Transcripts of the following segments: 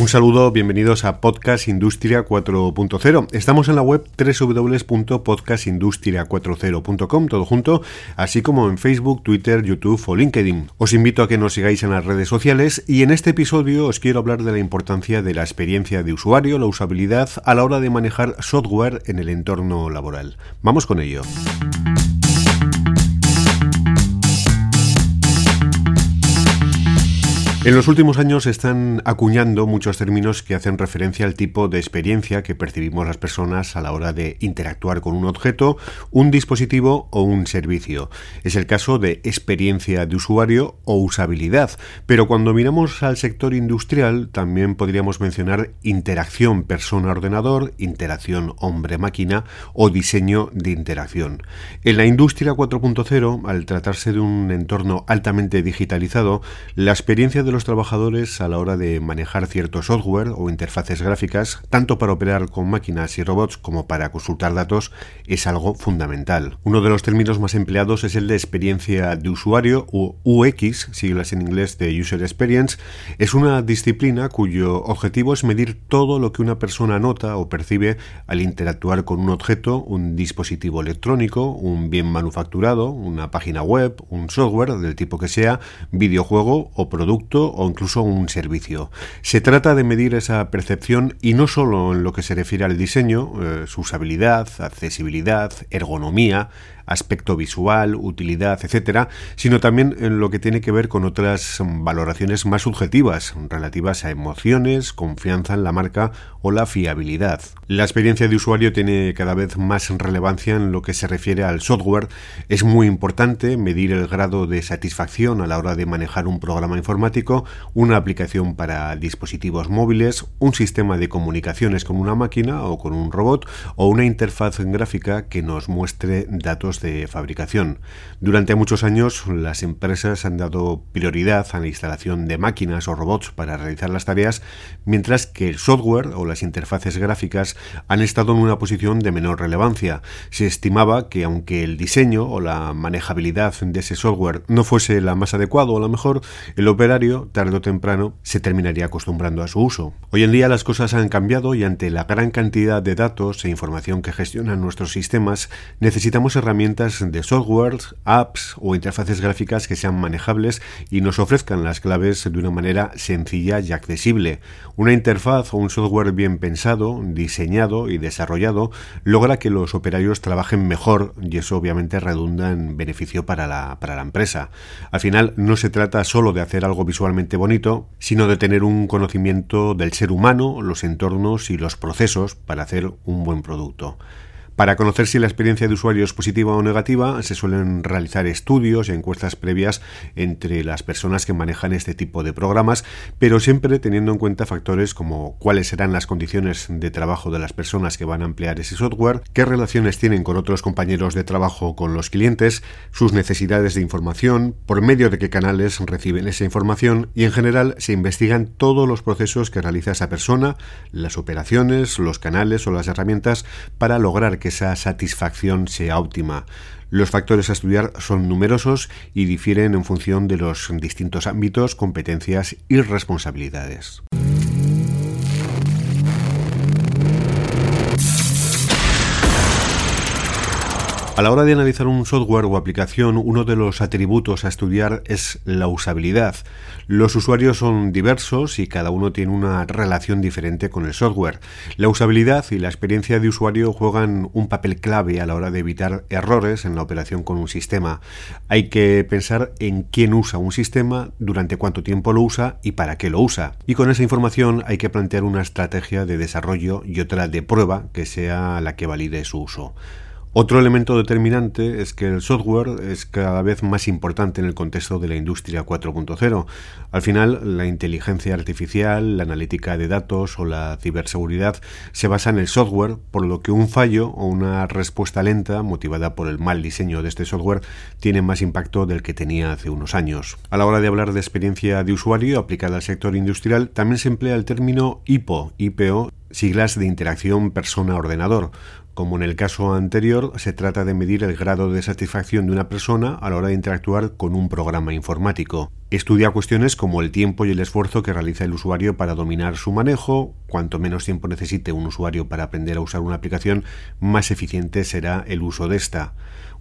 Un saludo, bienvenidos a Podcast Industria 4.0. Estamos en la web www.podcastindustria40.com, todo junto, así como en Facebook, Twitter, YouTube o LinkedIn. Os invito a que nos sigáis en las redes sociales y en este episodio os quiero hablar de la importancia de la experiencia de usuario, la usabilidad a la hora de manejar software en el entorno laboral. Vamos con ello. En los últimos años se están acuñando muchos términos que hacen referencia al tipo de experiencia que percibimos las personas a la hora de interactuar con un objeto, un dispositivo o un servicio. Es el caso de experiencia de usuario o usabilidad, pero cuando miramos al sector industrial también podríamos mencionar interacción persona-ordenador, interacción hombre-máquina o diseño de interacción. En la industria 4.0, al tratarse de un entorno altamente digitalizado, la experiencia de los trabajadores a la hora de manejar cierto software o interfaces gráficas, tanto para operar con máquinas y robots como para consultar datos, es algo fundamental. Uno de los términos más empleados es el de experiencia de usuario o UX, siglas en inglés de User Experience. Es una disciplina cuyo objetivo es medir todo lo que una persona nota o percibe al interactuar con un objeto, un dispositivo electrónico, un bien manufacturado, una página web, un software del tipo que sea, videojuego o producto o incluso un servicio. Se trata de medir esa percepción y no solo en lo que se refiere al diseño, eh, su usabilidad, accesibilidad, ergonomía, aspecto visual, utilidad, etcétera, sino también en lo que tiene que ver con otras valoraciones más subjetivas relativas a emociones, confianza en la marca o la fiabilidad. La experiencia de usuario tiene cada vez más relevancia en lo que se refiere al software. Es muy importante medir el grado de satisfacción a la hora de manejar un programa informático, una aplicación para dispositivos móviles, un sistema de comunicaciones con una máquina o con un robot o una interfaz gráfica que nos muestre datos de fabricación. Durante muchos años las empresas han dado prioridad a la instalación de máquinas o robots para realizar las tareas, mientras que el software o las interfaces gráficas han estado en una posición de menor relevancia. Se estimaba que aunque el diseño o la manejabilidad de ese software no fuese la más adecuada o la mejor, el operario tarde o temprano se terminaría acostumbrando a su uso. Hoy en día las cosas han cambiado y ante la gran cantidad de datos e información que gestionan nuestros sistemas necesitamos herramientas de software, apps o interfaces gráficas que sean manejables y nos ofrezcan las claves de una manera sencilla y accesible. Una interfaz o un software bien pensado, diseñado y desarrollado logra que los operarios trabajen mejor y eso obviamente redunda en beneficio para la, para la empresa. Al final no se trata solo de hacer algo visualmente bonito, sino de tener un conocimiento del ser humano, los entornos y los procesos para hacer un buen producto. Para conocer si la experiencia de usuario es positiva o negativa, se suelen realizar estudios y encuestas previas entre las personas que manejan este tipo de programas, pero siempre teniendo en cuenta factores como cuáles serán las condiciones de trabajo de las personas que van a emplear ese software, qué relaciones tienen con otros compañeros de trabajo o con los clientes, sus necesidades de información, por medio de qué canales reciben esa información y en general se investigan todos los procesos que realiza esa persona, las operaciones, los canales o las herramientas para lograr que esa satisfacción sea óptima. Los factores a estudiar son numerosos y difieren en función de los distintos ámbitos, competencias y responsabilidades. A la hora de analizar un software o aplicación, uno de los atributos a estudiar es la usabilidad. Los usuarios son diversos y cada uno tiene una relación diferente con el software. La usabilidad y la experiencia de usuario juegan un papel clave a la hora de evitar errores en la operación con un sistema. Hay que pensar en quién usa un sistema, durante cuánto tiempo lo usa y para qué lo usa. Y con esa información hay que plantear una estrategia de desarrollo y otra de prueba que sea la que valide su uso. Otro elemento determinante es que el software es cada vez más importante en el contexto de la industria 4.0. Al final, la inteligencia artificial, la analítica de datos o la ciberseguridad se basa en el software, por lo que un fallo o una respuesta lenta motivada por el mal diseño de este software tiene más impacto del que tenía hace unos años. A la hora de hablar de experiencia de usuario aplicada al sector industrial, también se emplea el término IPO, IPO siglas de interacción persona-ordenador. Como en el caso anterior, se trata de medir el grado de satisfacción de una persona a la hora de interactuar con un programa informático. Estudia cuestiones como el tiempo y el esfuerzo que realiza el usuario para dominar su manejo. Cuanto menos tiempo necesite un usuario para aprender a usar una aplicación, más eficiente será el uso de esta.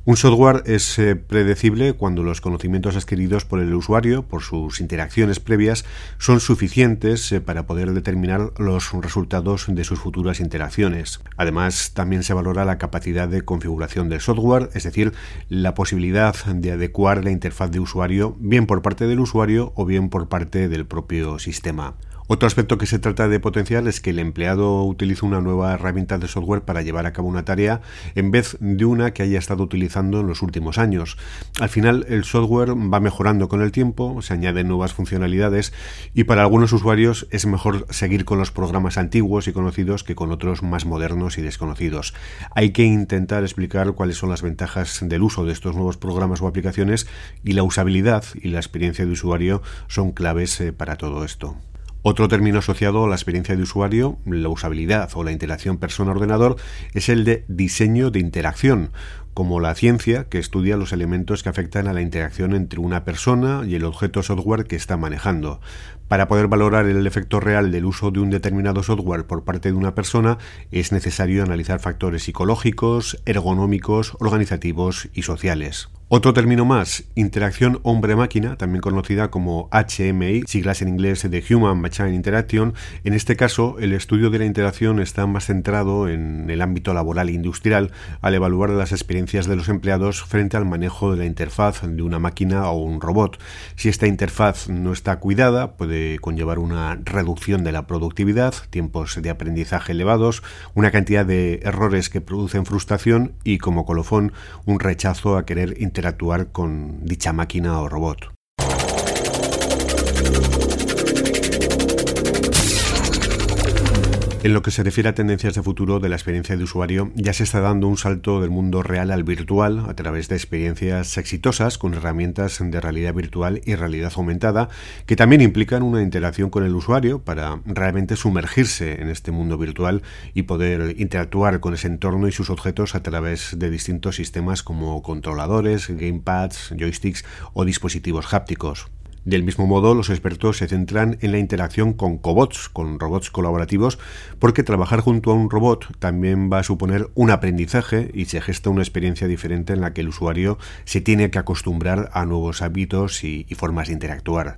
Un software es eh, predecible cuando los conocimientos adquiridos por el usuario, por sus interacciones previas, son suficientes eh, para poder determinar los resultados de sus futuras interacciones. Además, también se valora la capacidad de configuración del software, es decir, la posibilidad de adecuar la interfaz de usuario bien por parte del usuario o bien por parte del propio sistema. Otro aspecto que se trata de potenciar es que el empleado utilice una nueva herramienta de software para llevar a cabo una tarea en vez de una que haya estado utilizando en los últimos años. Al final el software va mejorando con el tiempo, se añaden nuevas funcionalidades y para algunos usuarios es mejor seguir con los programas antiguos y conocidos que con otros más modernos y desconocidos. Hay que intentar explicar cuáles son las ventajas del uso de estos nuevos programas o aplicaciones y la usabilidad y la experiencia de usuario son claves eh, para todo esto. Otro término asociado a la experiencia de usuario, la usabilidad o la interacción persona-ordenador, es el de diseño de interacción, como la ciencia que estudia los elementos que afectan a la interacción entre una persona y el objeto software que está manejando. Para poder valorar el efecto real del uso de un determinado software por parte de una persona, es necesario analizar factores psicológicos, ergonómicos, organizativos y sociales. Otro término más, interacción hombre-máquina, también conocida como HMI, siglas en inglés de Human Machine Interaction. En este caso, el estudio de la interacción está más centrado en el ámbito laboral e industrial al evaluar las experiencias de los empleados frente al manejo de la interfaz de una máquina o un robot. Si esta interfaz no está cuidada, puede conllevar una reducción de la productividad, tiempos de aprendizaje elevados, una cantidad de errores que producen frustración y, como colofón, un rechazo a querer interactuar interactuar con dicha máquina o robot. En lo que se refiere a tendencias de futuro de la experiencia de usuario, ya se está dando un salto del mundo real al virtual a través de experiencias exitosas con herramientas de realidad virtual y realidad aumentada que también implican una interacción con el usuario para realmente sumergirse en este mundo virtual y poder interactuar con ese entorno y sus objetos a través de distintos sistemas como controladores, gamepads, joysticks o dispositivos hápticos. Del mismo modo, los expertos se centran en la interacción con cobots, con robots colaborativos, porque trabajar junto a un robot también va a suponer un aprendizaje y se gesta una experiencia diferente en la que el usuario se tiene que acostumbrar a nuevos hábitos y, formas de interactuar.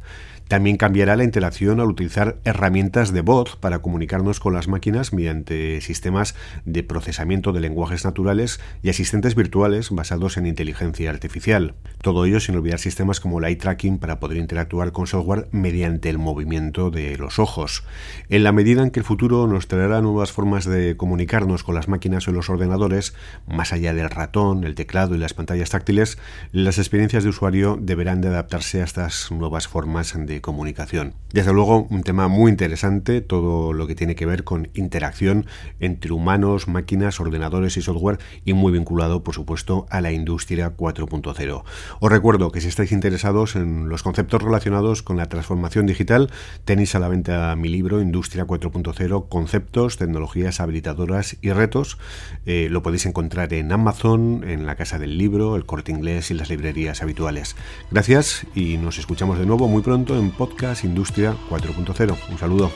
También cambiará la interacción al utilizar herramientas de voz para comunicarnos con las máquinas mediante sistemas de procesamiento de lenguajes naturales y asistentes virtuales basados en inteligencia artificial. Todo ello sin olvidar sistemas como el eye tracking para poder interactuar con software mediante el movimiento de los ojos. En la medida en que el futuro nos traerá nuevas formas de comunicarnos con las máquinas o los ordenadores, más allá del ratón, el teclado y las pantallas táctiles, las experiencias de usuario deberán de adaptarse a estas nuevas formas de comunicación. Desde luego, un tema muy interesante, todo lo que tiene que ver con interacción entre humanos, máquinas, ordenadores y software y muy vinculado, por supuesto, a la industria 4.0. Os recuerdo que si estáis interesados en los conceptos relacionados con la transformación digital, tenéis a la venta mi libro Industria 4.0, conceptos, tecnologías habilitadoras y retos. Eh, lo podéis encontrar en Amazon, en la Casa del Libro, el Corte Inglés y las librerías habituales. Gracias y nos escuchamos de nuevo muy pronto Podcast Industria 4.0. Un saludo.